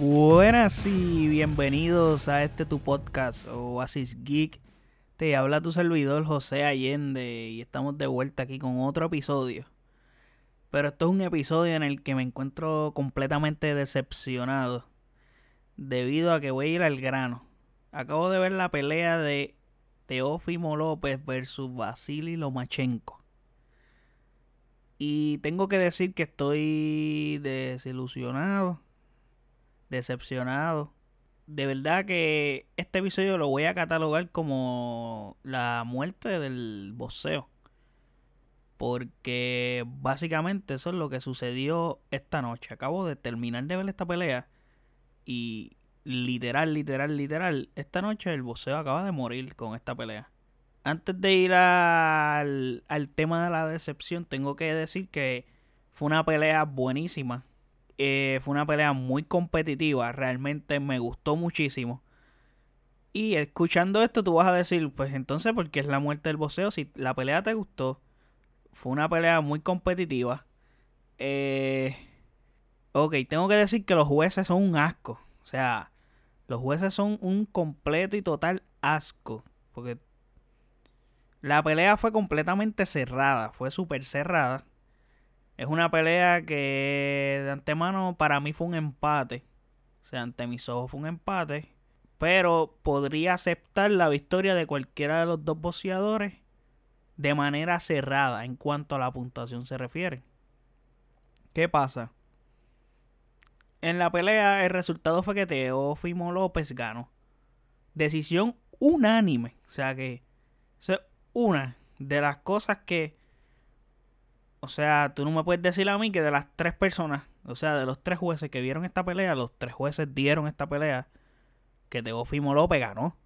Buenas y bienvenidos a este tu podcast Oasis Geek. Te habla tu servidor José Allende y estamos de vuelta aquí con otro episodio. Pero esto es un episodio en el que me encuentro completamente decepcionado debido a que voy a ir al grano. Acabo de ver la pelea de Teófimo López versus Vasily Lomachenko. Y tengo que decir que estoy desilusionado, decepcionado. De verdad que este episodio lo voy a catalogar como la muerte del boxeo. Porque básicamente eso es lo que sucedió esta noche. Acabo de terminar de ver esta pelea. Y literal, literal, literal, esta noche el boxeo acaba de morir con esta pelea. Antes de ir al, al tema de la decepción, tengo que decir que fue una pelea buenísima. Eh, fue una pelea muy competitiva, realmente me gustó muchísimo. Y escuchando esto, tú vas a decir, pues entonces, ¿por qué es la muerte del boxeo? Si la pelea te gustó, fue una pelea muy competitiva. Eh, ok, tengo que decir que los jueces son un asco. O sea, los jueces son un completo y total asco. Porque la pelea fue completamente cerrada. Fue súper cerrada. Es una pelea que de antemano para mí fue un empate. O sea, ante mis ojos fue un empate. Pero podría aceptar la victoria de cualquiera de los dos boxeadores de manera cerrada en cuanto a la puntuación se refiere. ¿Qué pasa? En la pelea el resultado fue que Teófimo López ganó. Decisión unánime. O sea que es una de las cosas que... O sea, tú no me puedes decir a mí que de las tres personas, o sea, de los tres jueces que vieron esta pelea, los tres jueces dieron esta pelea, que Teófimo López ganó.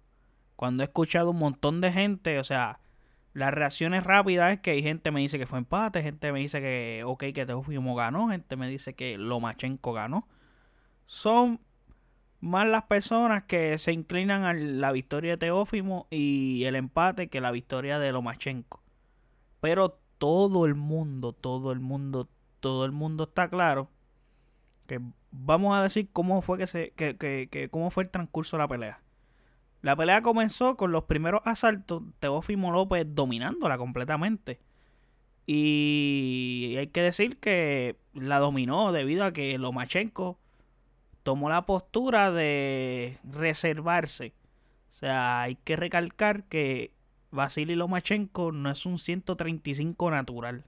Cuando he escuchado un montón de gente, o sea, las reacciones rápidas es que hay gente me dice que fue empate, gente me dice que, ok, que Teófimo ganó, gente me dice que Lomachenko ganó son más las personas que se inclinan a la victoria de Teófimo y el empate que la victoria de Lomachenko. Pero todo el mundo, todo el mundo, todo el mundo está claro que vamos a decir cómo fue que se que, que, que cómo fue el transcurso de la pelea. La pelea comenzó con los primeros asaltos, Teófimo López dominándola completamente. Y hay que decir que la dominó debido a que Lomachenko tomó la postura de reservarse. O sea, hay que recalcar que Vasily Lomachenko no es un 135 natural.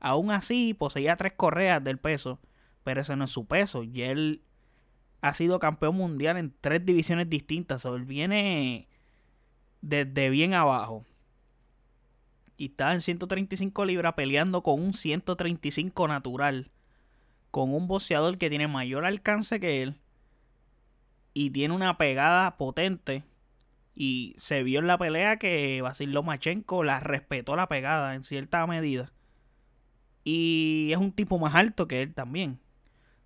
Aún así, poseía tres correas del peso, pero ese no es su peso. Y él ha sido campeón mundial en tres divisiones distintas. O él viene desde bien abajo. Y está en 135 libras peleando con un 135 natural con un boxeador que tiene mayor alcance que él y tiene una pegada potente. Y se vio en la pelea que Vasil Lomachenko la respetó la pegada en cierta medida. Y es un tipo más alto que él también.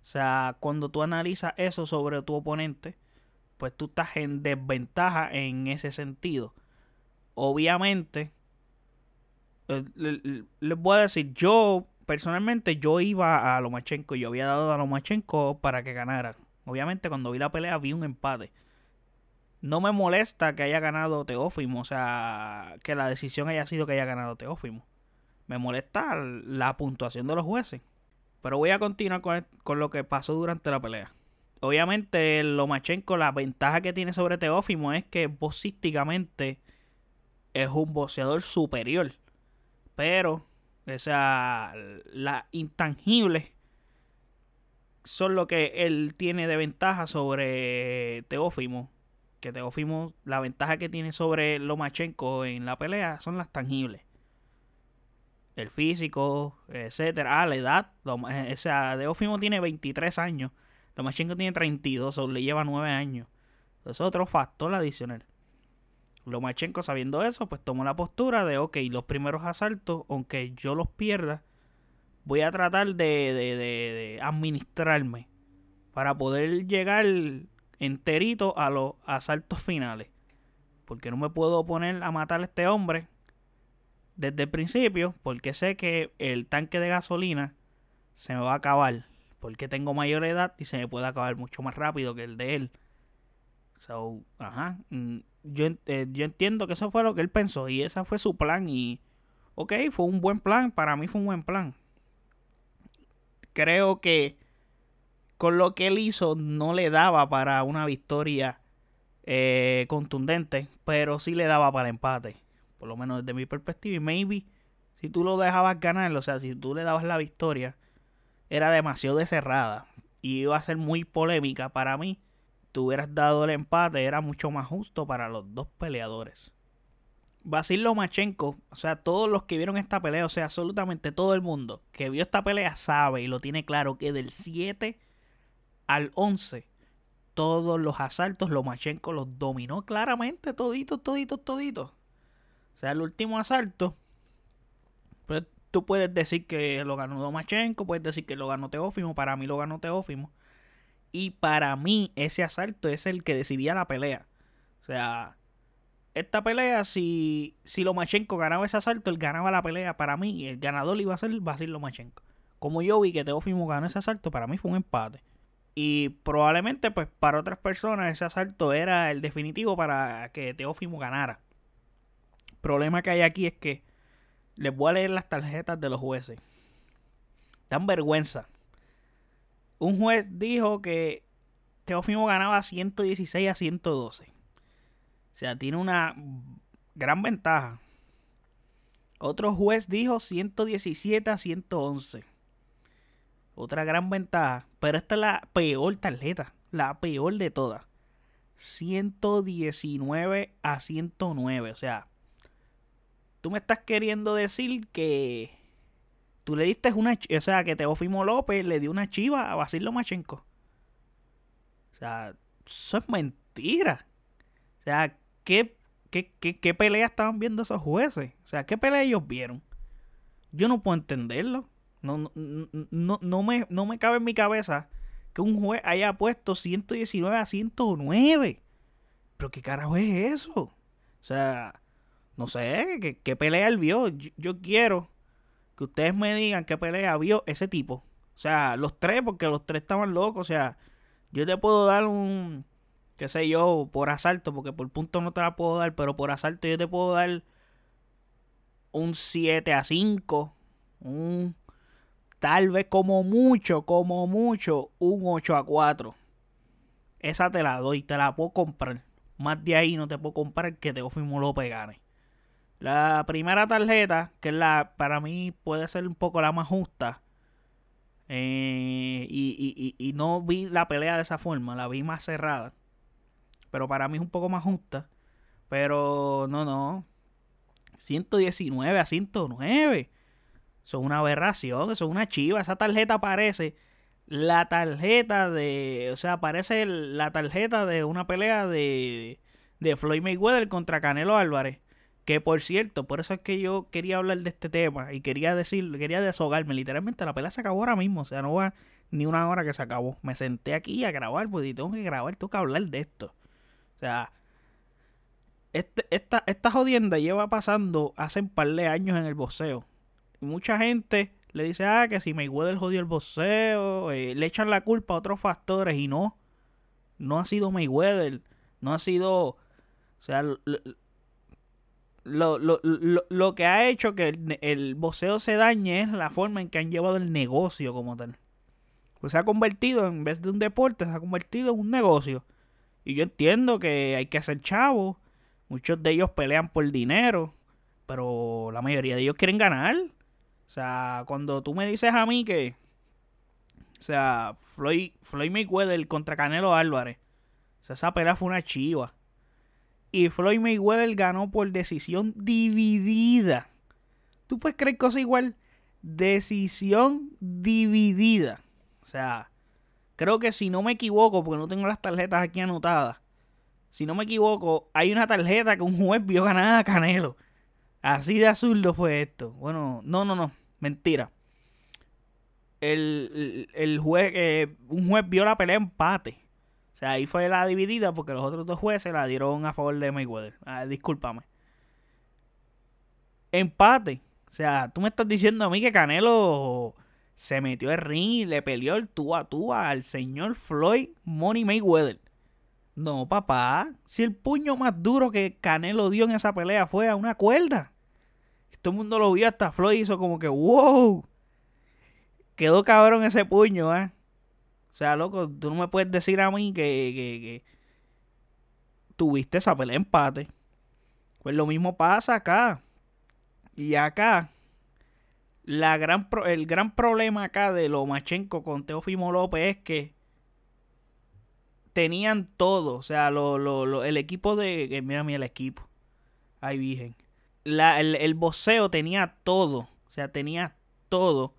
O sea, cuando tú analizas eso sobre tu oponente, pues tú estás en desventaja en ese sentido. Obviamente, eh, les voy a decir, yo personalmente yo iba a Lomachenko, yo había dado a Lomachenko para que ganara. Obviamente cuando vi la pelea vi un empate. No me molesta que haya ganado Teófimo, o sea, que la decisión haya sido que haya ganado Teófimo. Me molesta la puntuación de los jueces. Pero voy a continuar con, con lo que pasó durante la pelea. Obviamente Lomachenko, la ventaja que tiene sobre Teófimo es que boxísticamente es un boxeador superior. Pero, o sea, la intangible son lo que él tiene de ventaja sobre Teófimo. Que Teófimo, la ventaja que tiene sobre Lomachenko en la pelea son las tangibles. El físico, etcétera. Ah, la edad. O sea, Teófimo tiene 23 años. Lomachenko tiene 32, o le lleva 9 años. Es otro factor adicional. Lomachenko, sabiendo eso, pues tomó la postura de, ok, los primeros asaltos, aunque yo los pierda, voy a tratar de, administrarme para poder llegar enterito a los asaltos finales. Porque no me puedo poner a matar a este hombre desde el principio, porque sé que el tanque de gasolina se me va a acabar porque tengo mayor edad y se me puede acabar mucho más rápido que el de él. So, ajá. Mm, yo, eh, yo entiendo que eso fue lo que él pensó y ese fue su plan y, ok, fue un buen plan, para mí fue un buen plan. Creo que con lo que él hizo no le daba para una victoria eh, contundente, pero sí le daba para el empate, por lo menos desde mi perspectiva. Y maybe si tú lo dejabas ganar, o sea, si tú le dabas la victoria, era demasiado de cerrada y iba a ser muy polémica para mí. Tú hubieras dado el empate, era mucho más justo para los dos peleadores. Basil Lomachenko, o sea, todos los que vieron esta pelea, o sea, absolutamente todo el mundo que vio esta pelea sabe y lo tiene claro que del 7 al 11, todos los asaltos Lomachenko los dominó claramente, toditos, toditos, toditos. O sea, el último asalto, pues tú puedes decir que lo ganó Lomachenko, puedes decir que lo ganó Teófimo, para mí lo ganó Teófimo. Y para mí ese asalto es el que decidía la pelea. O sea, esta pelea, si, si Lomachenko ganaba ese asalto, él ganaba la pelea para mí. El ganador iba a ser Basil Lomachenko. Como yo vi que Teófimo ganó ese asalto, para mí fue un empate. Y probablemente, pues, para otras personas ese asalto era el definitivo para que Teófimo ganara. Problema que hay aquí es que les voy a leer las tarjetas de los jueces. Dan vergüenza. Un juez dijo que Teófimo ganaba 116 a 112. O sea, tiene una gran ventaja. Otro juez dijo 117 a 111. Otra gran ventaja. Pero esta es la peor tarjeta. La peor de todas. 119 a 109. O sea, tú me estás queriendo decir que tú le diste una. O sea, que Teofimo López le dio una chiva a Basil Lomachenko. O sea, eso es mentira. O sea, ¿qué, qué, qué, qué pelea estaban viendo esos jueces? O sea, ¿qué pelea ellos vieron? Yo no puedo entenderlo. No, no, no, no, me, no me cabe en mi cabeza que un juez haya puesto 119 a 109. Pero ¿qué carajo es eso? O sea, no sé, ¿qué, qué pelea él vio? Yo, yo, quiero que ustedes me digan qué pelea vio ese tipo. O sea, los tres, porque los tres estaban locos. O sea, yo te puedo dar un, qué sé yo, por asalto, porque por punto no te la puedo dar, pero por asalto yo te puedo dar un 7 a 5, un Tal vez como mucho, como mucho, un 8 a 4. Esa te la doy, te la puedo comprar. Más de ahí no te puedo comprar que Teófimo López gane. La primera tarjeta, que es la para mí puede ser un poco la más justa. Eh, y, y, y, no vi la pelea de esa forma, la vi más cerrada. Pero para mí es un poco más justa. Pero no, no. 119 a 109. Eso es una aberración, eso es una chiva. Esa tarjeta parece la tarjeta de. O sea, parece la tarjeta de una pelea de, de Floyd Mayweather contra Canelo Álvarez. Que por cierto, por eso es que yo quería hablar de este tema y quería decir, quería desahogarme. Literalmente la pelea se acabó ahora mismo, o sea, no va ni una hora que se acabó. Me senté aquí a grabar, pues y tengo que grabar, tengo que hablar de esto. O sea, este, esta, esta jodienda lleva pasando hace un par de años en el boxeo mucha gente le dice, ah, que si Mayweather jodió el boxeo, eh, le echan la culpa a otros factores y no. No ha sido Mayweather, no ha sido, o sea, lo, lo, lo, que ha hecho que el, el boxeo se dañe es la forma en que han llevado el negocio como tal. Pues se ha convertido, en vez de un deporte, se ha convertido en un negocio. Y yo entiendo que hay que ser chavo. Muchos de ellos pelean por dinero. Pero la mayoría de ellos quieren ganar. O sea, cuando tú me dices a mí que. O sea, Floyd, Floyd Mayweather contra Canelo Álvarez. O sea, esa pelea fue una chiva. Y Floyd Mayweather ganó por decisión dividida. ¿Tú puedes creer cosa igual? Decisión dividida. O sea, creo que si no me equivoco, porque no tengo las tarjetas aquí anotadas. Si no me equivoco, hay una tarjeta que un juez vio ganar a Canelo. Así de azul fue esto. Bueno, no, no, no. Mentira. El, el juez, eh, un juez vio la pelea empate. O sea, ahí fue la dividida porque los otros dos jueces la dieron a favor de Mayweather. Ah, discúlpame. Empate. O sea, tú me estás diciendo a mí que Canelo se metió el ring y le peleó el tú a tú al señor Floyd Money Mayweather. No, papá. Si el puño más duro que Canelo dio en esa pelea fue a una cuerda. Todo el mundo lo vio, hasta Floyd hizo como que, wow. Quedó cabrón ese puño, ¿eh? O sea, loco, tú no me puedes decir a mí que, que, que tuviste esa pelea empate. Pues lo mismo pasa acá. Y acá, la gran el gran problema acá de Lomachenko con Teofimo López es que tenían todo. O sea, lo, lo, el equipo de. Mira, mira el equipo. Ay, virgen. La, el, el boxeo tenía todo. O sea, tenía todo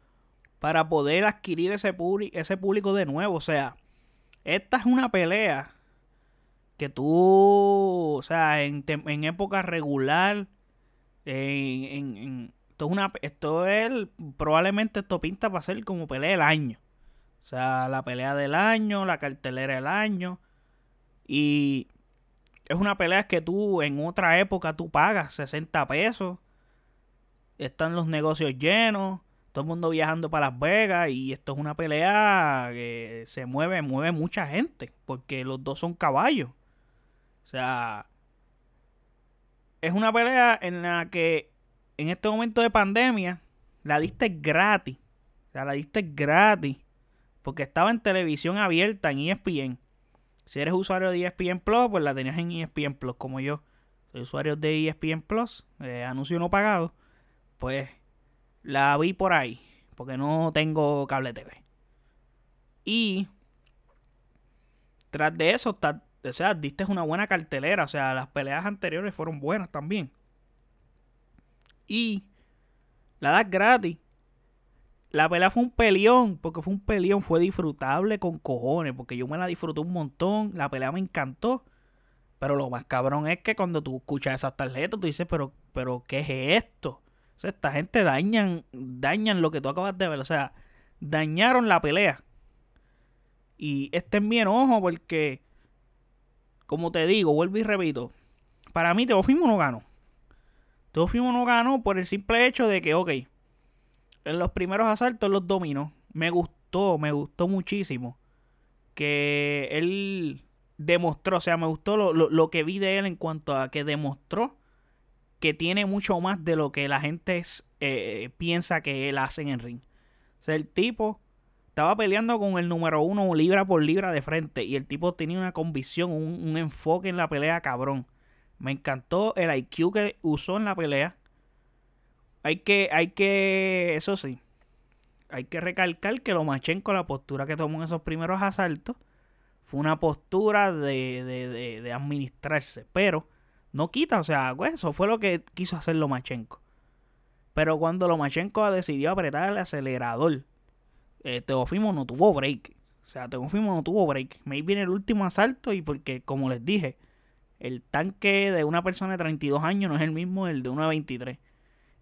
para poder adquirir ese, ese público de nuevo. O sea, esta es una pelea que tú, o sea, en, en época regular, en, en, esto, es una, esto es, probablemente esto pinta para ser como pelea del año. O sea, la pelea del año, la cartelera del año. Y es una pelea que tú en otra época tú pagas 60 pesos. Están los negocios llenos. Todo el mundo viajando para Las Vegas. Y esto es una pelea que se mueve, mueve mucha gente. Porque los dos son caballos. O sea, es una pelea en la que en este momento de pandemia la diste gratis. O sea, la diste gratis. Porque estaba en televisión abierta en ESPN. Si eres usuario de ESPN Plus, pues la tenías en ESPN Plus, como yo. Soy usuario de ESPN Plus, eh, anuncio no pagado. Pues la vi por ahí, porque no tengo cable TV. Y tras de eso, o sea, diste una buena cartelera. O sea, las peleas anteriores fueron buenas también. Y la das gratis. La pelea fue un peleón, porque fue un peleón, fue disfrutable con cojones, porque yo me la disfruté un montón, la pelea me encantó. Pero lo más cabrón es que cuando tú escuchas esas tarjetas, tú dices, pero, pero ¿qué es esto? O sea, esta gente dañan, dañan lo que tú acabas de ver. O sea, dañaron la pelea. Y este es mi enojo porque, como te digo, vuelvo y repito, para mí Teofimo no ganó. Teofimo no ganó por el simple hecho de que, ok, en los primeros asaltos los dominó. Me gustó, me gustó muchísimo. Que él demostró, o sea, me gustó lo, que vi de él en cuanto a que demostró que tiene mucho más de lo que la gente eh, piensa que él hace en el ring. O sea, el tipo estaba peleando con el número uno libra por libra de frente y el tipo tenía una convicción, un, un enfoque en la pelea cabrón. Me encantó el IQ que usó en la pelea hay que, hay que, eso sí, hay que recalcar que Lomachenko, la postura que tomó en esos primeros asaltos, fue una postura de, de, de, administrarse. Pero no quita, o sea, pues, eso fue lo que quiso hacer Lomachenko. Pero cuando Lomachenko decidió apretar el acelerador, eh, Teofimo no tuvo break. O sea, Teofimo no tuvo break. Maybe en el último asalto y porque, como les dije, el tanque de una persona de 32 años no es el mismo del de una de 23.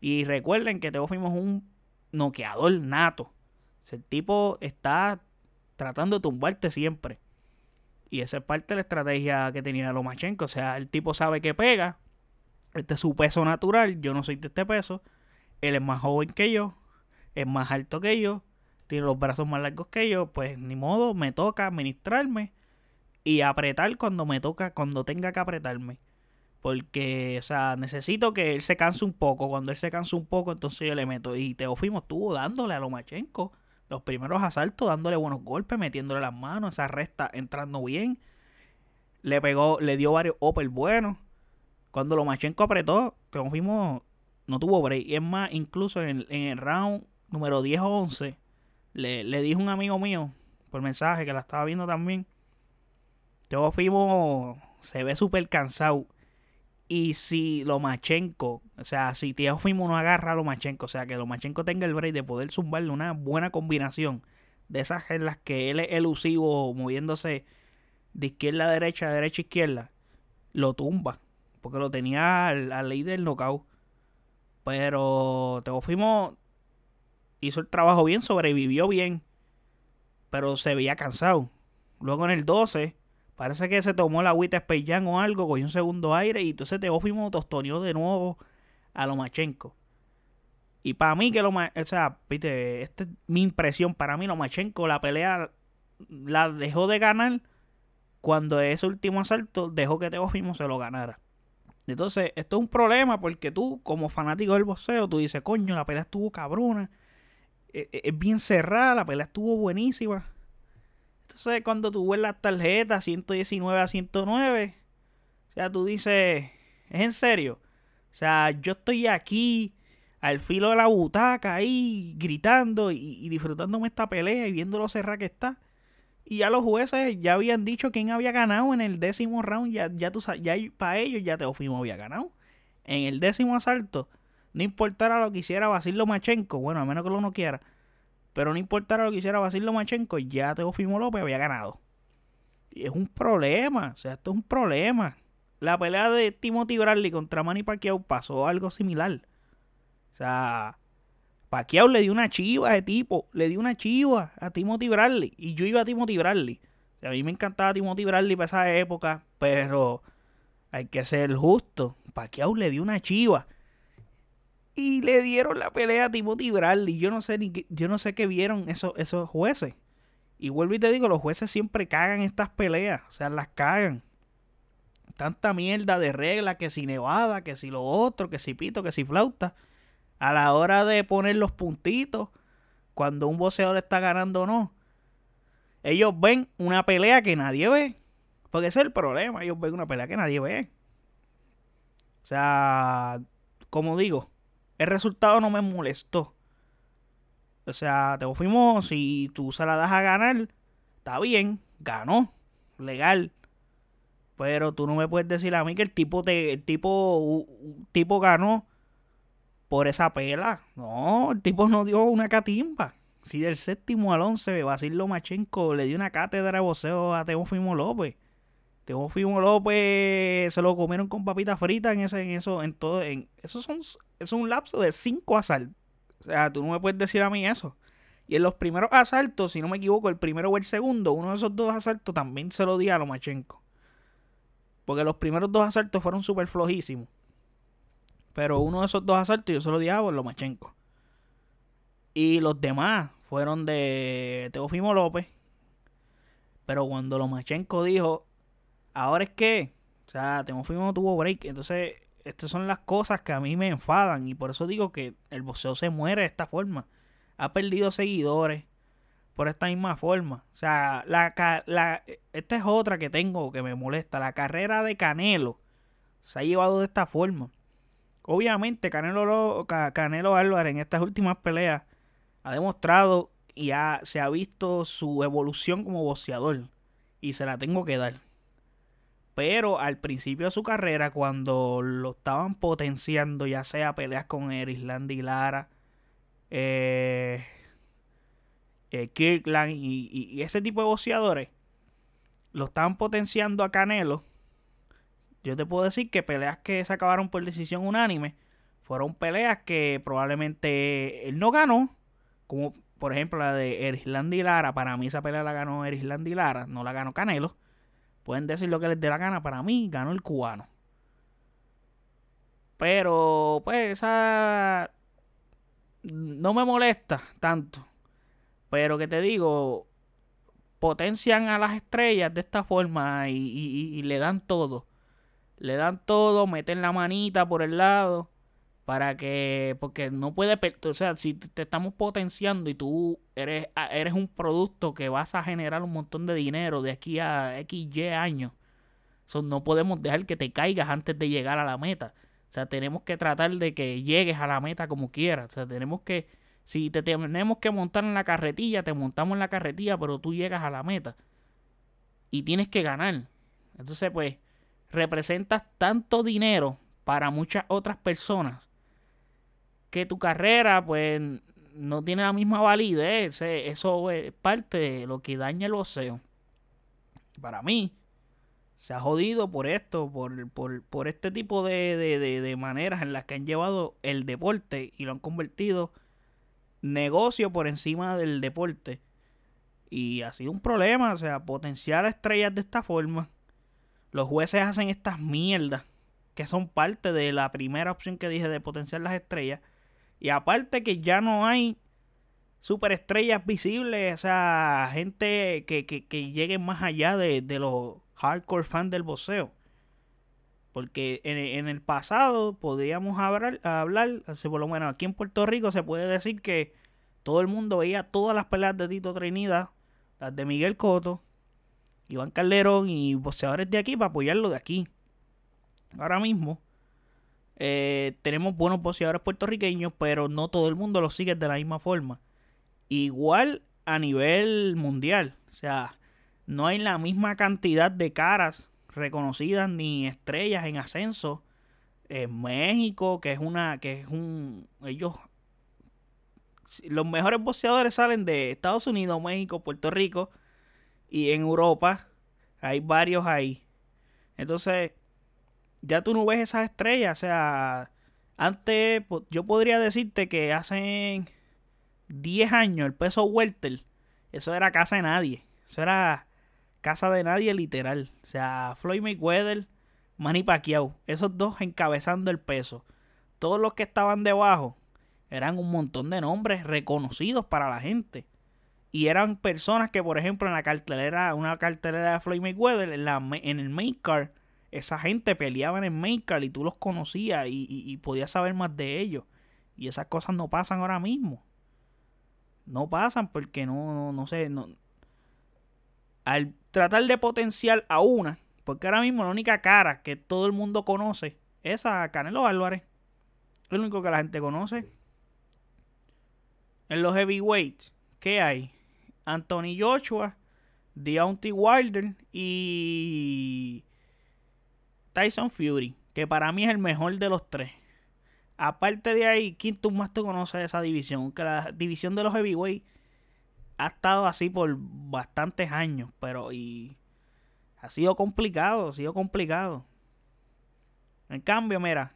Y recuerden que Teófimo es un noqueador nato. el tipo está tratando de tumbarte siempre. Y esa es parte de la estrategia que tenía Lomachenko. O sea, el tipo sabe que pega. Este es su peso natural. Yo no soy de este peso. Él es más joven que yo. Es más alto que yo. Tiene los brazos más largos que yo. Pues ni modo, me toca administrarme. Y apretar cuando me toca, cuando tenga que apretarme. Porque, o sea, necesito que él se canse un poco. Cuando él se canse un poco, entonces yo le meto. Y Teofimo estuvo dándole a Lomachenko los primeros asaltos, dándole buenos golpes, metiéndole las manos, esa resta entrando bien. Le pegó, le dio varios opel buenos. Cuando Lomachenko apretó, Teofimo no tuvo break. Y es más, incluso en, el round número 10 o 11, le, le dijo un amigo mío por mensaje que la estaba viendo también. Teofimo se ve súper cansado y si Lomachenko, o sea, si Teofimo no agarra a Lomachenko, o sea, que Lomachenko tenga el break de poder zumbarle una buena combinación de esas en las que él es elusivo, moviéndose de izquierda a derecha, de derecha a izquierda, lo tumba. Porque lo tenía al, al ley del knockout. Pero Teofimo hizo el trabajo bien, sobrevivió bien. Pero se veía cansado. Luego en el 12 Parece que se tomó la agüita Space o algo, cogió un segundo aire y entonces Teófimo tostoneó de nuevo a Lomachenko. Y para mí que lo o sea, viste, esta es mi impresión, para mí Lomachenko la pelea la dejó de ganar cuando ese último asalto dejó que Teofimo se lo ganara. Entonces, esto es un problema porque tú, como fanático del boxeo, tú dices, coño, la pelea estuvo cabrona. E, e, es bien cerrada, la pelea estuvo buenísima. Entonces, cuando tú ves las tarjetas 119 a 109, o sea, tú dices, ¿es en serio? O sea, yo estoy aquí al filo de la butaca ahí gritando y, disfrutándome esta pelea y viendo lo cerrada que está. Y ya los jueces ya habían dicho quién había ganado en el décimo round. Ya, ya, tú, ya para ellos ya Teofimo había ganado. En el décimo asalto, no importara lo que hiciera Basilio Machenko, bueno, a menos que lo no quiera, pero no importara lo que hiciera Basilio Machenko, ya Teofimo López había ganado. Y es un problema, o sea, esto es un problema. La pelea de Timothy Bradley contra Manny Pacquiao pasó algo similar. O sea, Pacquiao le dio una chiva a ese tipo, le dio una chiva a Timothy Bradley. Y yo iba a Timothy Bradley. a mí me encantaba Timothy Bradley para esa época, pero hay que ser justo. Pacquiao le dio una chiva. Y le dieron la pelea a Timothy Bradley. Yo no sé ni qué, yo no sé qué vieron esos, esos jueces. Y vuelvo y te digo, los jueces siempre cagan estas peleas. O sea, las cagan. Tanta mierda de reglas, que si nevada, que si lo otro, que si pito, que si flauta a la hora de poner los puntitos, cuando un boxeador está ganando o no, ellos ven una pelea que nadie ve. Porque ese es el problema, ellos ven una pelea que nadie ve. O sea, como digo, el resultado no me molestó. O sea, te fuimos, si tú se la das a ganar, está bien, ganó, legal. Pero tú no me puedes decir a mí que el tipo te, el tipo, tipo ganó por esa pela. No, el tipo no dio una catimba. Si del séptimo al once, Basil Lomachenko le dio una cátedra de voceo a Teofimo López. Teofimo López se lo comieron con papitas fritas en ese, en eso, en todo, en eso son, es un lapso de cinco asaltos. O sea, tú no me puedes decir a mí eso. Y en los primeros asaltos, si no me equivoco, el primero o el segundo, uno de esos dos asaltos también se lo dio a Lomachenko. Porque los primeros dos asaltos fueron súper flojísimos. Pero uno de esos dos asaltos yo se lo di a Lomachenko. Y los demás fueron de Teofimo López. Pero cuando Lomachenko dijo, ahora es que, o sea, Teofimo tuvo break. Entonces, estas son las cosas que a mí me enfadan. Y por eso digo que el boxeo se muere de esta forma. Ha perdido seguidores por esta misma forma. O sea, la, la, esta es otra que tengo que me molesta. La carrera de Canelo se ha llevado de esta forma. Obviamente, Canelo, Canelo Álvarez en estas últimas peleas ha demostrado y se ha visto su evolución como boxeador. Y se la tengo que dar. Pero al principio de su carrera, cuando lo estaban potenciando, ya sea peleas con Erisland y Lara, eh, eh, Kirkland y, y, ese tipo de boxeadores, lo estaban potenciando a Canelo yo te puedo decir que peleas que se acabaron por decisión unánime fueron peleas que probablemente él no ganó, como por ejemplo la de Erisland y Lara. Para mí esa pelea la ganó Erisland y Lara, no la ganó Canelo. Pueden decir lo que les dé la gana, para mí ganó el cubano. Pero, pues, esa no me molesta tanto. Pero que te digo, potencian a las estrellas de esta forma y le dan todo le dan todo, meten la manita por el lado para que porque no puede, o sea, si te estamos potenciando y tú eres eres un producto que vas a generar un montón de dinero de aquí a XY años. So, no podemos dejar que te caigas antes de llegar a la meta. O sea, tenemos que tratar de que llegues a la meta como quieras. O sea, tenemos que si te tenemos que montar en la carretilla, te montamos en la carretilla, pero tú llegas a la meta. Y tienes que ganar. Entonces, pues representas tanto dinero para muchas otras personas que tu carrera pues no tiene la misma validez. Eso es parte de lo que daña el boxeo. Para mí, se ha jodido por esto, por, por, por este tipo de, de, de, maneras en las que han llevado el deporte y lo han convertido negocio por encima del deporte. Y ha sido un problema, o sea, potenciar a estrellas de esta forma los jueces hacen estas mierdas que son parte de la primera opción que dije de potenciar las estrellas, Y aparte que ya no hay superestrellas visibles, o sea, gente que, que, lleguen más allá de, de los hardcore fans del boxeo. Porque en, el pasado podríamos hablar, hablar, por lo menos aquí en Puerto Rico se puede decir que todo el mundo veía todas las peleas de Tito Trinidad, las de Miguel Coto, Iván Calderón y boxeadores de aquí para apoyarlo de aquí. Ahora mismo eh, tenemos buenos boxeadores puertorriqueños, pero no todo el mundo los sigue de la misma forma. Igual a nivel mundial. O sea, no hay la misma cantidad de caras reconocidas ni estrellas en ascenso en México, que es una, que es un, ellos, los mejores boxeadores salen de Estados Unidos, México, Puerto Rico y en Europa hay varios ahí. Entonces, ya tú no ves esas estrellas, o sea, antes yo podría decirte que hace 10 años el peso welter, eso era casa de nadie, eso era casa de nadie literal. O sea, Floyd Mayweather, Manny Pacquiao, esos dos encabezando el peso. Todos los que estaban debajo eran un montón de nombres reconocidos para la gente. Y eran personas que, por ejemplo, en la cartelera, una cartelera de Floyd Mayweather, en, la, en el main card, esa gente peleaba en card y tú los conocías y, y podías saber más de ellos. Y esas cosas no pasan ahora mismo. No pasan porque no, no, no sé, no, al tratar de potenciar a una, porque ahora mismo la única cara que todo el mundo conoce es a Canelo Álvarez. Es lo único que la gente conoce. En los heavyweights, ¿qué hay? Anthony Joshua, Deontay Wilder y Tyson Fury, que para mí es el mejor de los tres. Aparte de ahí, ¿quién tú más te conoces de esa división? Que la división de los heavyweights ha estado así por bastantes años, pero y ha sido complicado, ha sido complicado. En cambio, mira,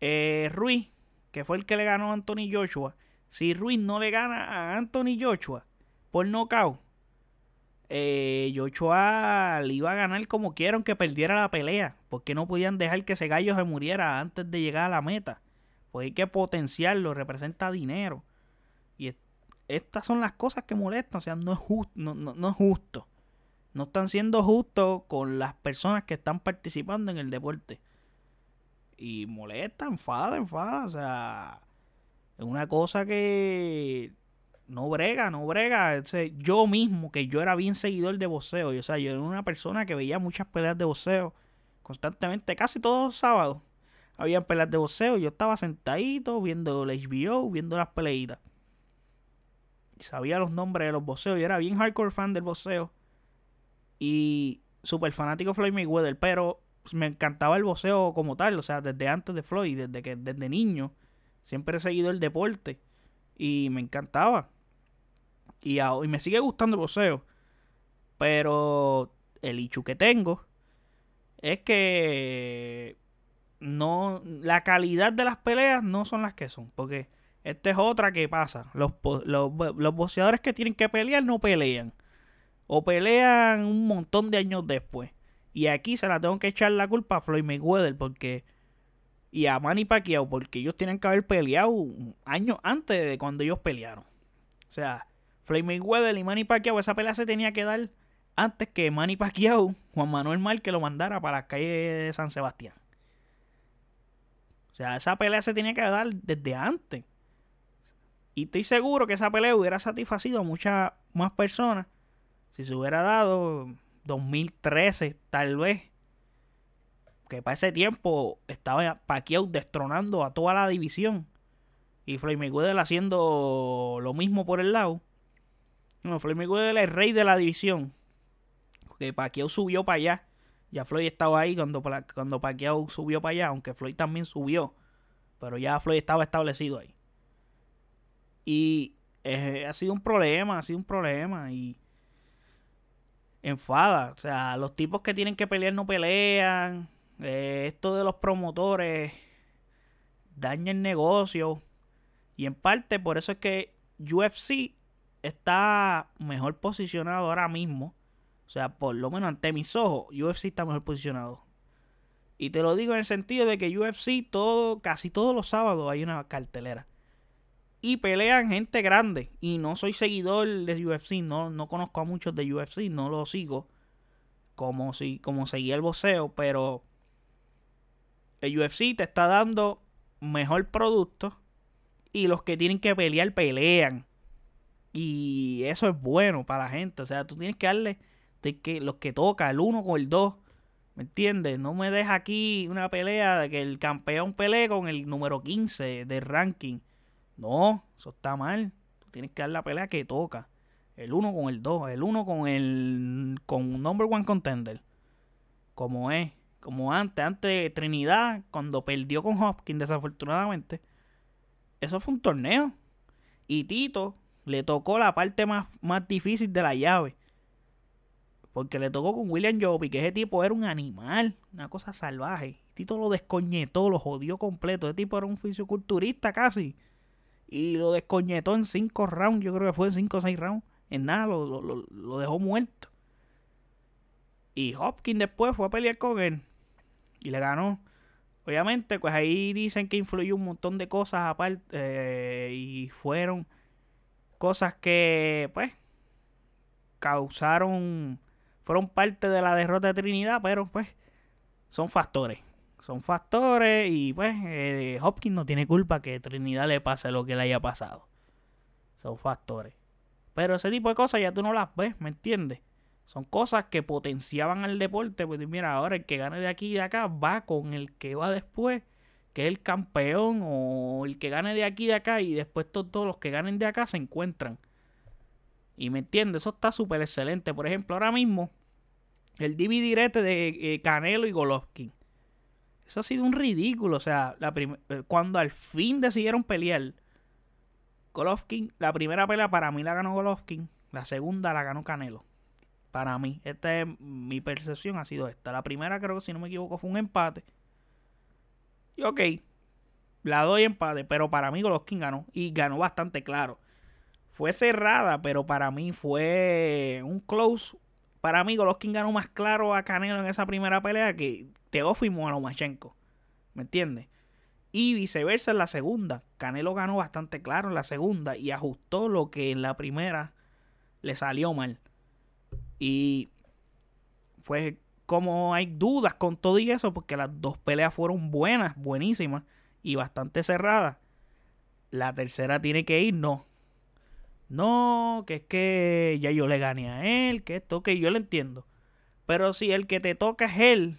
eh, Ruiz, que fue el que le ganó a Anthony Joshua, si Ruiz no le gana a Anthony Joshua por nocaut, eh, Joshua le iba a ganar como quiera aunque perdiera la pelea, porque no podían dejar que ese gallo se muriera antes de llegar a la meta. Pues hay que potenciarlo, representa dinero. Y estas son las cosas que molestan. O sea, no es, no, no, es justo. No están siendo justos con las personas que están participando en el deporte. Y molesta, enfada, enfada. O sea, es una cosa que no brega, no brega. yo mismo, que yo era bien seguidor de boxeo. o sea, yo era una persona que veía muchas peleas de boxeo constantemente, casi todos los sábados. Había peleas de boxeo. Yo estaba sentadito viendo el HBO, viendo las peleitas sabía los nombres de los boxeos. Yo era bien hardcore fan del boxeo. Y súper fanático Floyd Mayweather. Pero me encantaba el boxeo como tal. O sea, desde antes de Floyd, desde que desde niño. Siempre he seguido el deporte. Y me encantaba. Y, y me sigue gustando el boxeo. Pero el hecho que tengo es que no la calidad de las peleas no son las que son. Porque esta es otra que pasa. Los, los, los boxeadores que tienen que pelear no pelean. O pelean un montón de años después. Y aquí se la tengo que echar la culpa a Floyd Mayweather porque y a Manny Pacquiao porque ellos tienen que haber peleado años antes de cuando ellos pelearon. O sea, Floyd Mayweather y Manny Pacquiao esa pelea se tenía que dar antes que Manny Pacquiao, Juan Manuel Márquez lo mandara para la calle de San Sebastián. O sea, esa pelea se tenía que dar desde antes. Y estoy seguro que esa pelea hubiera satisfacido a muchas más personas si se hubiera dado 2013, tal vez. Que para ese tiempo estaba Pacquiao destronando a toda la división. Y Floyd Mayweather haciendo lo mismo por el lado. No, Floyd Mayweather es rey de la división. Porque Pacquiao subió para allá. Ya Floyd estaba ahí cuando, cuando Pacquiao subió para allá. Aunque Floyd también subió. Pero ya Floyd estaba establecido ahí. Y eh, ha sido un problema, ha sido un problema. Y enfada. O sea, los tipos que tienen que pelear no pelean. Eh, esto de los promotores daña el negocio. Y en parte por eso es que UFC está mejor posicionado ahora mismo. O sea, por lo menos ante mis ojos, UFC está mejor posicionado. Y te lo digo en el sentido de que UFC todo, casi todos los sábados hay una cartelera. Y pelean gente grande. Y no soy seguidor de UFC, no, no conozco a muchos de UFC, no lo sigo. Como si, como seguía el boxeo, pero el UFC te está dando mejor producto. Y los que tienen que pelear, pelean. Y eso es bueno para la gente. O sea, tú tienes que darle de que los que toca, el 1 con el 2. ¿Me entiendes? No me deja aquí una pelea de que el campeón pelee con el número 15 del ranking. No, eso está mal. Tú tienes que dar la pelea que toca. El 1 con el 2. El 1 con el con number one contender. Como es. Como antes. Antes Trinidad, cuando perdió con Hopkins, desafortunadamente. Eso fue un torneo. Y Tito le tocó la parte más, más difícil de la llave. Porque le tocó con William Joby, que ese tipo era un animal, una cosa salvaje. Tito lo descoñetó, lo jodió completo. Ese tipo era un fisioculturista casi. Y lo descoñetó en cinco rounds, yo creo que fue en cinco o seis rounds. En nada, lo, lo, dejó muerto. Y Hopkins después fue a pelear con él. Y le ganó. Obviamente, pues ahí dicen que influyó un montón de cosas aparte. Eh, y fueron cosas que, pues, causaron fueron parte de la derrota de Trinidad, pero pues son factores. Son factores y pues eh, Hopkins no tiene culpa que Trinidad le pase lo que le haya pasado. Son factores. Pero ese tipo de cosas ya tú no las ves, ¿me entiendes? Son cosas que potenciaban al deporte. Pues mira, ahora el que gane de aquí y de acá va con el que va después, que es el campeón, o el que gane de aquí y de acá, y después todos los que ganen de acá se encuentran. Y me entiendes, eso está súper excelente. Por ejemplo, ahora mismo el dividirete de eh, Canelo y Golovkin. Eso ha sido un ridículo. O sea, la eh, cuando al fin decidieron pelear, Golovkin, la primera pelea para mí la ganó Golovkin. La segunda la ganó Canelo. Para mí. Esta es mi percepción, ha sido esta. La primera, creo que si no me equivoco, fue un empate. Y ok, la doy empate, pero para mí Golovkin ganó. Y ganó bastante claro. Fue cerrada, pero para mí fue un close para mí, Golovkin ganó más claro a Canelo en esa primera pelea que Teófimo a Lomachenko. ¿Me entiendes? Y viceversa en la segunda. Canelo ganó bastante claro en la segunda y ajustó lo que en la primera le salió mal. Y pues como hay dudas con todo y eso, porque las dos peleas fueron buenas, buenísimas y bastante cerradas. La tercera tiene que ir, no. No, que es que ya yo le gané a él, que esto, que yo lo entiendo. Pero si el que te toca es él,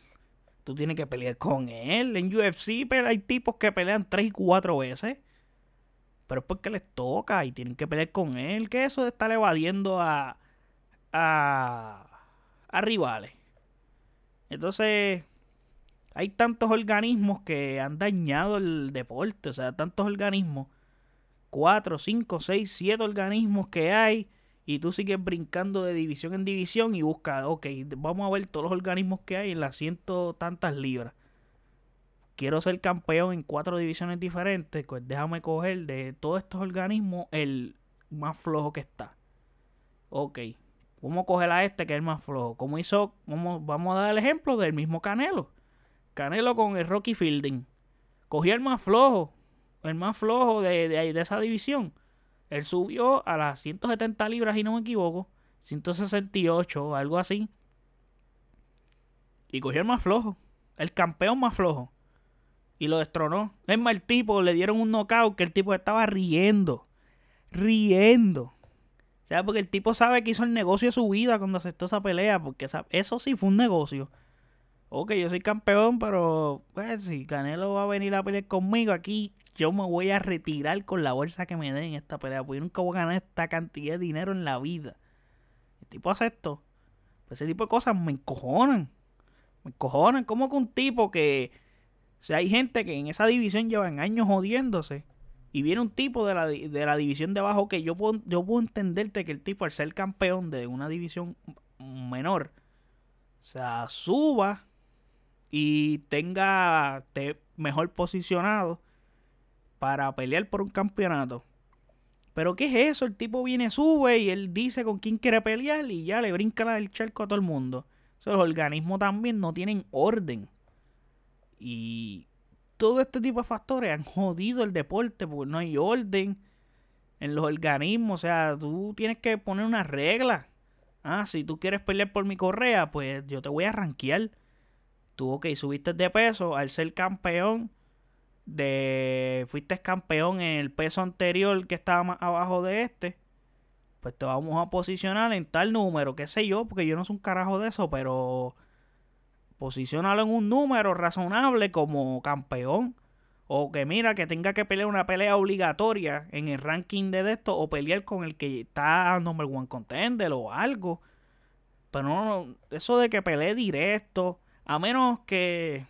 tú tienes que pelear con él. En UFC pero hay tipos que pelean tres y cuatro veces. Pero es porque les toca y tienen que pelear con él. Que eso de estar evadiendo a, a rivales. Entonces, hay tantos organismos que han dañado el deporte. O sea, tantos organismos 4, 5, 6, 7 organismos que hay y tú sigues brincando de división en división y buscas, ok, vamos a ver todos los organismos que hay en las ciento tantas libras. Quiero ser campeón en cuatro divisiones diferentes, pues déjame coger de todos estos organismos el más flojo que está. Ok, vamos a coger a este que es el más flojo. Como hizo, vamos, vamos a dar el ejemplo del mismo Canelo. Canelo con el Rocky Fielding. Cogió el más flojo, el más flojo de, de, esa división. Él subió a las 170 libras, y no me equivoco. 168 o algo así. Y cogió el más flojo. El campeón más flojo. Y lo destronó. Es más, el tipo le dieron un knockout que el tipo estaba riendo. Riendo. Sea, porque el tipo sabe que hizo el negocio de su vida cuando aceptó esa pelea. Porque eso sí fue un negocio ok, yo soy campeón, pero pues si Canelo va a venir a pelear conmigo aquí, yo me voy a retirar con la bolsa que me den en esta pelea, porque nunca voy a ganar esta cantidad de dinero en la vida. El tipo. Pues ese tipo de cosas me encojonan. Me encojonan. Como que un tipo que... O sea, hay gente que en esa división llevan años jodiéndose. Y viene un tipo de la, de la división de abajo que yo puedo, yo puedo entenderte que el tipo al ser campeón de una división menor, o sea, suba y tenga mejor posicionado para pelear por un campeonato. Pero ¿qué es eso? El tipo viene, sube y él dice con quién quiere pelear y ya le brinca el charco a todo el mundo. O los organismos también no tienen orden. Y todo este tipo de factores han jodido el deporte porque no hay orden. en los organismos. O sea, tú tienes que poner una regla. Ah, si tú quieres pelear por mi correa, pues yo te voy a rankear. Tú, ok, subiste de peso al ser campeón de... Fuiste campeón en el peso anterior que estaba más abajo de este. Pues te vamos a posicionar en tal número, qué sé yo, porque yo no soy un carajo de eso, pero... Posicionalo en un número razonable como campeón. O que mira, que tenga que pelear una pelea obligatoria en el ranking de esto. O pelear con el que está number one contender o algo. Pero no, eso de que pelee directo. A menos que.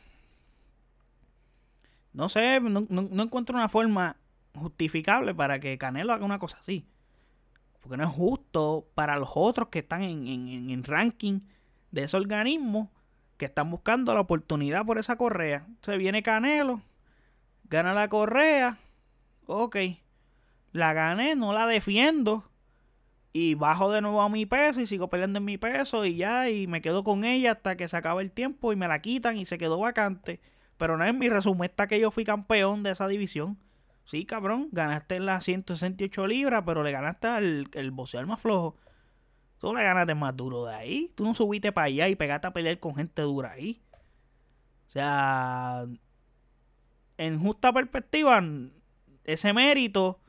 No sé, no, encuentro una forma justificable para que Canelo haga una cosa así. Porque no es justo para los otros que están en, en, en ranking de ese organismo que están buscando la oportunidad por esa correa. Se viene Canelo Gana la correa. Ok. La gané, no la defiendo. Y bajo de nuevo a mi peso y sigo peleando en mi peso y ya. Y me quedo con ella hasta que se acaba el tiempo y me la quitan y se quedó vacante. Pero no es mi resumen, está que yo fui campeón de esa división. Sí, cabrón, ganaste en las 168 libras, pero le ganaste al el boxeador más flojo. Tú le ganaste más duro de ahí. Tú no subiste para allá y pegaste a pelear con gente dura ahí. O sea, en justa perspectiva, ese mérito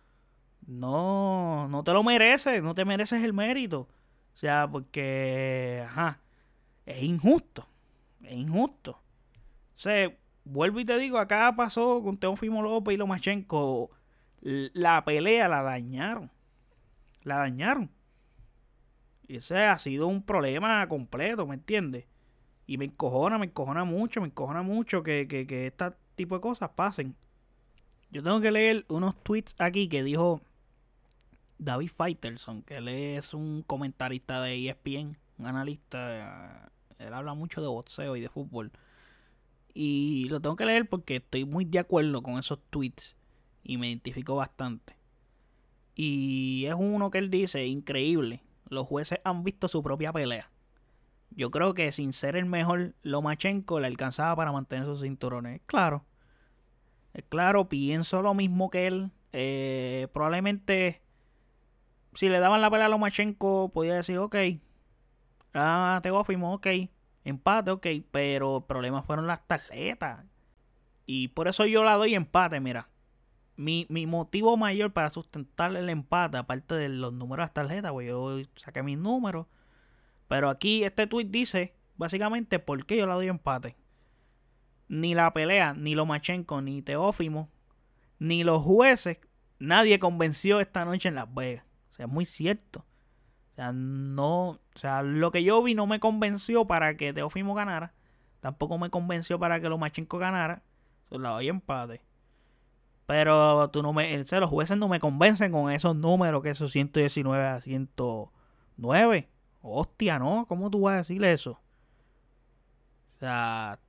no, no te lo mereces, no te mereces el mérito. O sea, porque, ajá, es injusto, es injusto. O sea, vuelvo y te digo, acá pasó con Teofimo López y Lomachenko, la pelea la dañaron, la dañaron. Y ese ha sido un problema completo, ¿me entiendes? Y me encojona, me encojona mucho, me encojona mucho que, que, que esta tipo de cosas pasen. Yo tengo que leer unos tweets aquí que dijo David Faitelson, que él es un comentarista de ESPN, un analista. Él habla mucho de boxeo y de fútbol. Y lo tengo que leer porque estoy muy de acuerdo con esos tweets y me identifico bastante. Y es uno que él dice, increíble, los jueces han visto su propia pelea. Yo creo que sin ser el mejor, Lomachenko le alcanzaba para mantener sus cinturones. Claro, claro, pienso lo mismo que él. Eh, probablemente si le daban la pelea a Lomachenko, podía decir, ok, ah, Teófimo, ok, empate, ok, pero el problema fueron las tarjetas. Y por eso yo la doy empate, mira. Mi, mi motivo mayor para sustentar el empate, aparte de los números de las tarjetas, pues yo saqué mis números. Pero aquí este tweet dice, básicamente, por qué yo la doy empate ni la pelea, ni Lomachenko, ni Teófimo, ni los jueces, nadie convenció esta noche en Las Vegas. O sea, es muy cierto. O sea, no, o sea, lo que yo vi no me convenció para que Teófimo ganara. Tampoco me convenció para que Lomachenko ganara. Eso la doy empate. Pero tú no me, los jueces no me convencen con esos números, que esos 119 a 109. Hostia, ¿no? ¿Cómo tú vas a decirle eso? O sea,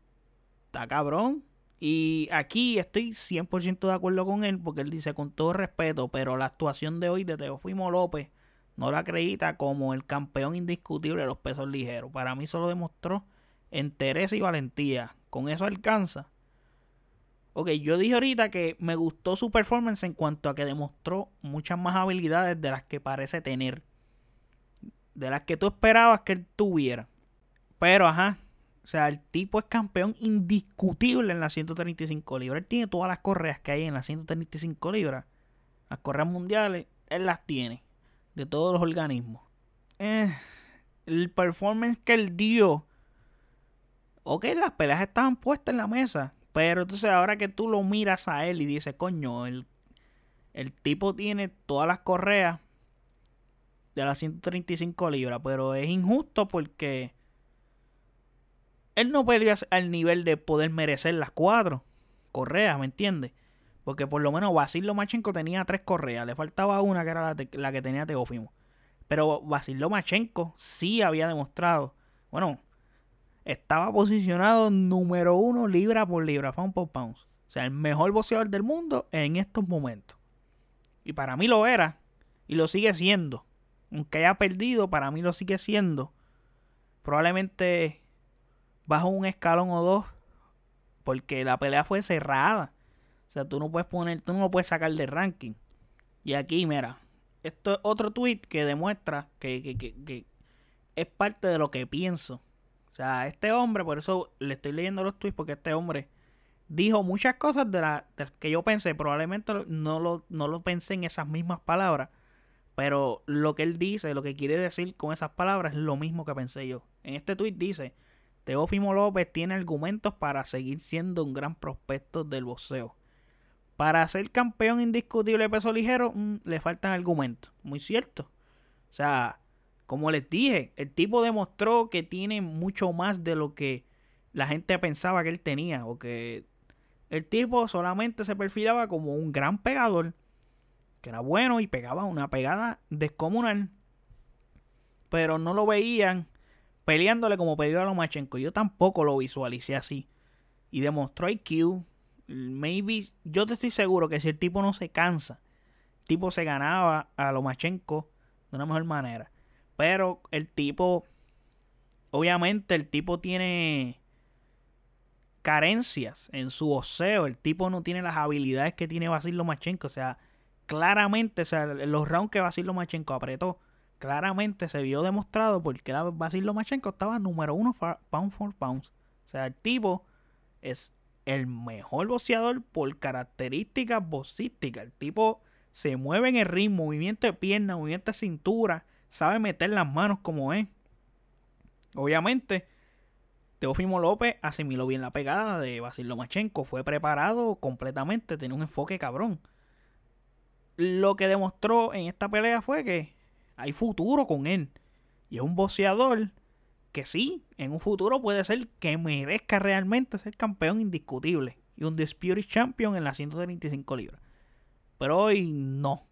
está cabrón. Y aquí estoy 100% de acuerdo con él porque él dice con todo respeto, pero la actuación de hoy de Teofimo López no la acredita como el campeón indiscutible de los pesos ligeros. Para mí solo demostró entereza y valentía. Con eso alcanza. Ok, yo dije ahorita que me gustó su performance en cuanto a que demostró muchas más habilidades de las que parece tener. De las que tú esperabas que él tuviera. Pero, ajá, o sea, el tipo es campeón indiscutible en las 135 libras. Él tiene todas las correas que hay en las 135 libras. Las correas mundiales, él las tiene. De todos los organismos. Eh, el performance que él dio. Ok, las peleas estaban puestas en la mesa. Pero entonces ahora que tú lo miras a él y dices, coño, el, el tipo tiene todas las correas de las 135 libras. Pero es injusto porque él no pelea al nivel de poder merecer las cuatro correas, ¿me entiendes? Porque por lo menos Basil Lomachenko tenía tres correas. Le faltaba una que era la, que tenía Teófimo. Pero Basil Lomachenko sí había demostrado. Bueno, estaba posicionado número uno libra por libra, pound por pound. O sea, el mejor boxeador del mundo en estos momentos. Y para mí lo era. Y lo sigue siendo. Aunque haya perdido, para mí lo sigue siendo. Probablemente bajo un escalón o dos. Porque la pelea fue cerrada. O sea, tú no puedes poner, tú no lo puedes sacar de ranking. Y aquí, mira, esto es otro tweet que demuestra que, que, que, que es parte de lo que pienso. O sea, este hombre, por eso le estoy leyendo los tweets, porque este hombre dijo muchas cosas de, las que yo pensé. Probablemente no lo, no pensé en esas mismas palabras. Pero lo que él dice, lo que quiere decir con esas palabras es lo mismo que pensé yo. En este tweet dice, Teófimo López tiene argumentos para seguir siendo un gran prospecto del boxeo. Para ser campeón indiscutible de peso ligero, mm, le faltan argumentos. Muy cierto. O sea, como les dije, el tipo demostró que tiene mucho más de lo que la gente pensaba que él tenía. O que el tipo solamente se perfilaba como un gran pegador, que era bueno y pegaba una pegada descomunal. Pero no lo veían peleándole como pedido a Lomachenko. Yo tampoco lo visualicé así. Y demostró IQ. Maybe, yo te estoy seguro que si el tipo no se cansa, el tipo se ganaba a Lomachenko de una mejor manera. Pero el tipo, obviamente el tipo tiene carencias en su oseo. El tipo no tiene las habilidades que tiene Basil Lomachenko. O sea, claramente, o sea, los rounds que Basil Lomachenko apretó, claramente se vio demostrado porque Basil Lomachenko estaba número uno pound for pound. O sea, el tipo es el mejor boxeador por características boxísticas. El tipo se mueve en el ritmo, movimiento de pierna, movimiento de cintura, sabe meter las manos como es. Obviamente, Teofimo López asimiló bien la pegada de Basil Lomachenko. Fue preparado completamente, tiene un enfoque cabrón. Lo que demostró en esta pelea fue que hay futuro con él. Y es un boxeador que sí, en un futuro puede ser que merezca realmente ser campeón indiscutible. Y un Disputed Champion en las 135 libras. Pero hoy no.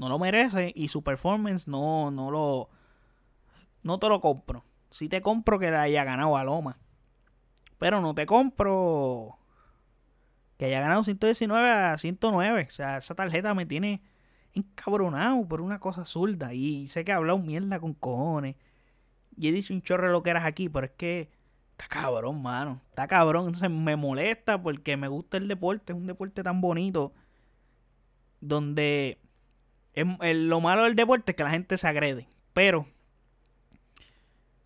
No lo merece y su performance no, no lo... No te lo compro si te compro que le haya ganado a Loma. Pero no te compro que haya ganado 119 a 109. O sea, esa tarjeta me tiene encabronado por una cosa zurda. Y sé que he hablado mierda con cojones. Y he dicho un chorro lo que eras aquí, pero es que está cabrón, mano. Está cabrón. Entonces me molesta porque me gusta el deporte. Es un deporte tan bonito. Donde lo malo del deporte es que la gente se agrede. Pero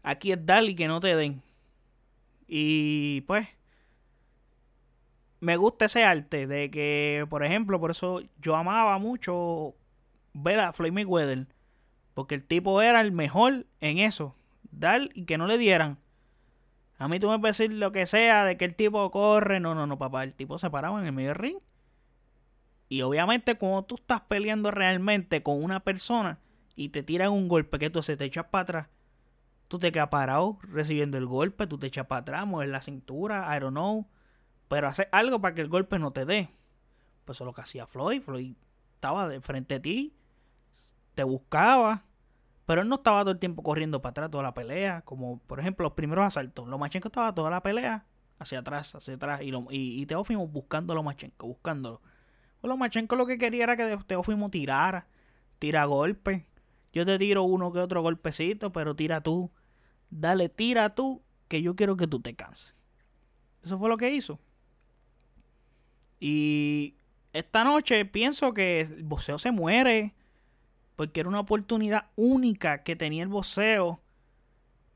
Aquí es dar y que no te den. Y pues, me gusta ese arte de que, por ejemplo, por eso yo amaba mucho ver a Floyd Mayweather. Porque el tipo era el mejor en eso. Dar y que no le dieran. A mí tú me puedes decir lo que sea de que el tipo corre. No, no, no, papá. El tipo se paraba en el medio ring. Y obviamente cuando tú estás peleando realmente con una persona y te tiran un golpe que tú se te echas para atrás tú te quedas parado recibiendo el golpe, tú te echas para atrás, mueves la cintura, I don't know. Pero hace algo para que el golpe no te dé. Pues eso es lo que hacía Floyd. Floyd estaba de frente a ti, te buscaba, pero él no estaba todo el tiempo corriendo para atrás toda la pelea. Como por ejemplo los primeros asaltos. Lomachenko estaba toda la pelea hacia atrás, hacia atrás. Y, lo, y, y Teófimo buscando a Lomachenko, buscándolo. Pues Lomachenko lo que quería era que Teófimo tirara, tira golpe. Yo te tiro uno que otro golpecito, pero tira tú. Dale, tira tú, que yo quiero que tú te canses. Eso fue lo que hizo. Y esta noche pienso que el boxeo se muere. Porque era una oportunidad única que tenía el boxeo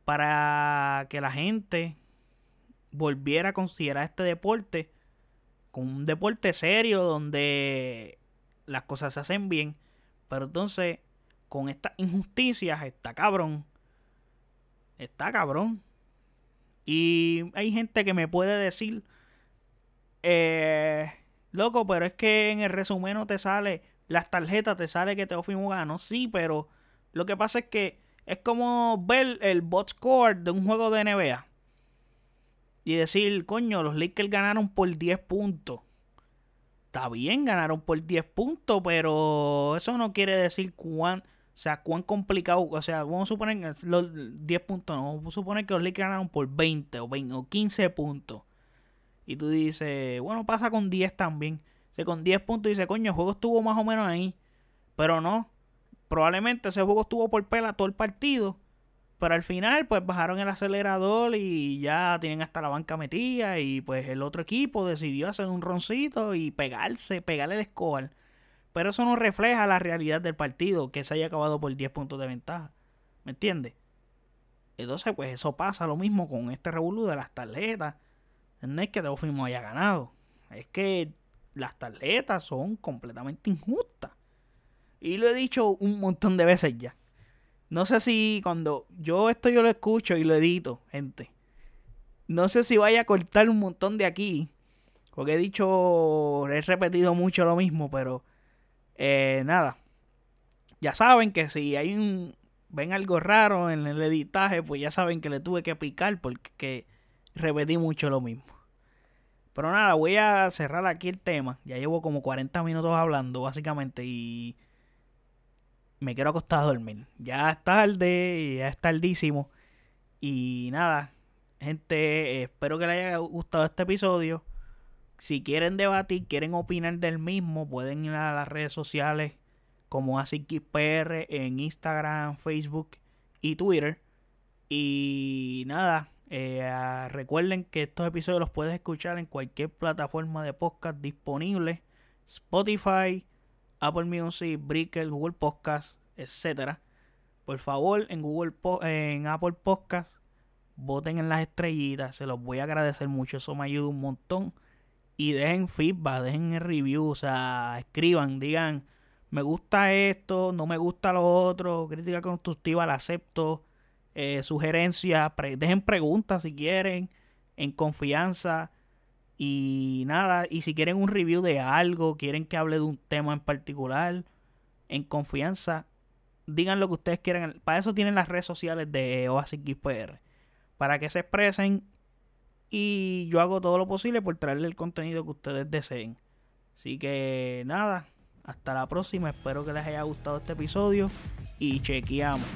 para que la gente volviera a considerar este deporte un deporte serio donde las cosas se hacen bien. Pero entonces con estas injusticias está cabrón. Está cabrón. Y hay gente que me puede decir, eh, loco, pero es que en el resumen no te sale, las tarjetas te sale que Teofimo ganó. Sí, pero lo que pasa es que es como ver el bot score de un juego de NBA. Y decir, coño, los Lakers ganaron por 10 puntos. Está bien, ganaron por 10 puntos, pero eso no quiere decir cuán o sea, cuán complicado. O sea, vamos a suponer que los 10 puntos, no, vamos a suponer que los Lakers ganaron por 20 o, 20 o 15 puntos. Y tú dices, bueno, pasa con 10 también. O con 10 puntos dice, coño, el juego estuvo más o menos ahí. Pero no. Probablemente ese juego estuvo por pela todo el partido. Pero al final, pues bajaron el acelerador y ya tienen hasta la banca metida. Y pues el otro equipo decidió hacer un roncito y pegarse, pegarle el score. Pero eso no refleja la realidad del partido, que se haya acabado por 10 puntos de ventaja. ¿Me entiendes? Entonces, pues eso pasa lo mismo con este revolú de las tarjetas. No es que Teófimo haya ganado. Es que las tarjetas son completamente injustas. Y lo he dicho un montón de veces ya. No sé si cuando yo esto yo lo escucho y lo edito, gente. No sé si vaya a cortar un montón de aquí. Porque he dicho, he repetido mucho lo mismo, pero eh, nada. Ya saben que si hay un, ven algo raro en el editaje, pues ya saben que le tuve que picar porque repetí mucho lo mismo. Pero nada, voy a cerrar aquí el tema. Ya llevo como 40 minutos hablando, básicamente, y me quiero acostar a dormir. Ya es tarde, ya es tardísimo. Y nada, gente, espero que les haya gustado este episodio. Si quieren debatir, quieren opinar del mismo, pueden ir a las redes sociales como ASICXPR en Instagram, Facebook y Twitter. Y nada, eh, recuerden que estos episodios los puedes escuchar en cualquier plataforma de podcast disponible. Spotify, Apple Music, Breaker, Google Podcast, etcétera. Por favor, en Google en Apple Podcast, voten en las estrellitas, se los voy a agradecer mucho, eso me ayuda un montón. Y dejen feedback, dejen el review, o sea, escriban, digan, me gusta esto, no me gusta lo otro, crítica constructiva la acepto, eh, sugerencias, dejen preguntas si quieren, en confianza. Y nada, y si quieren un review de algo, quieren que hable de un tema en particular, en confianza, digan lo que ustedes quieran. Para eso tienen las redes sociales de Oasis XPR. Para que se expresen. Y yo hago todo lo posible por traerle el contenido que ustedes deseen. Así que nada, hasta la próxima. Espero que les haya gustado este episodio. Y chequeamos.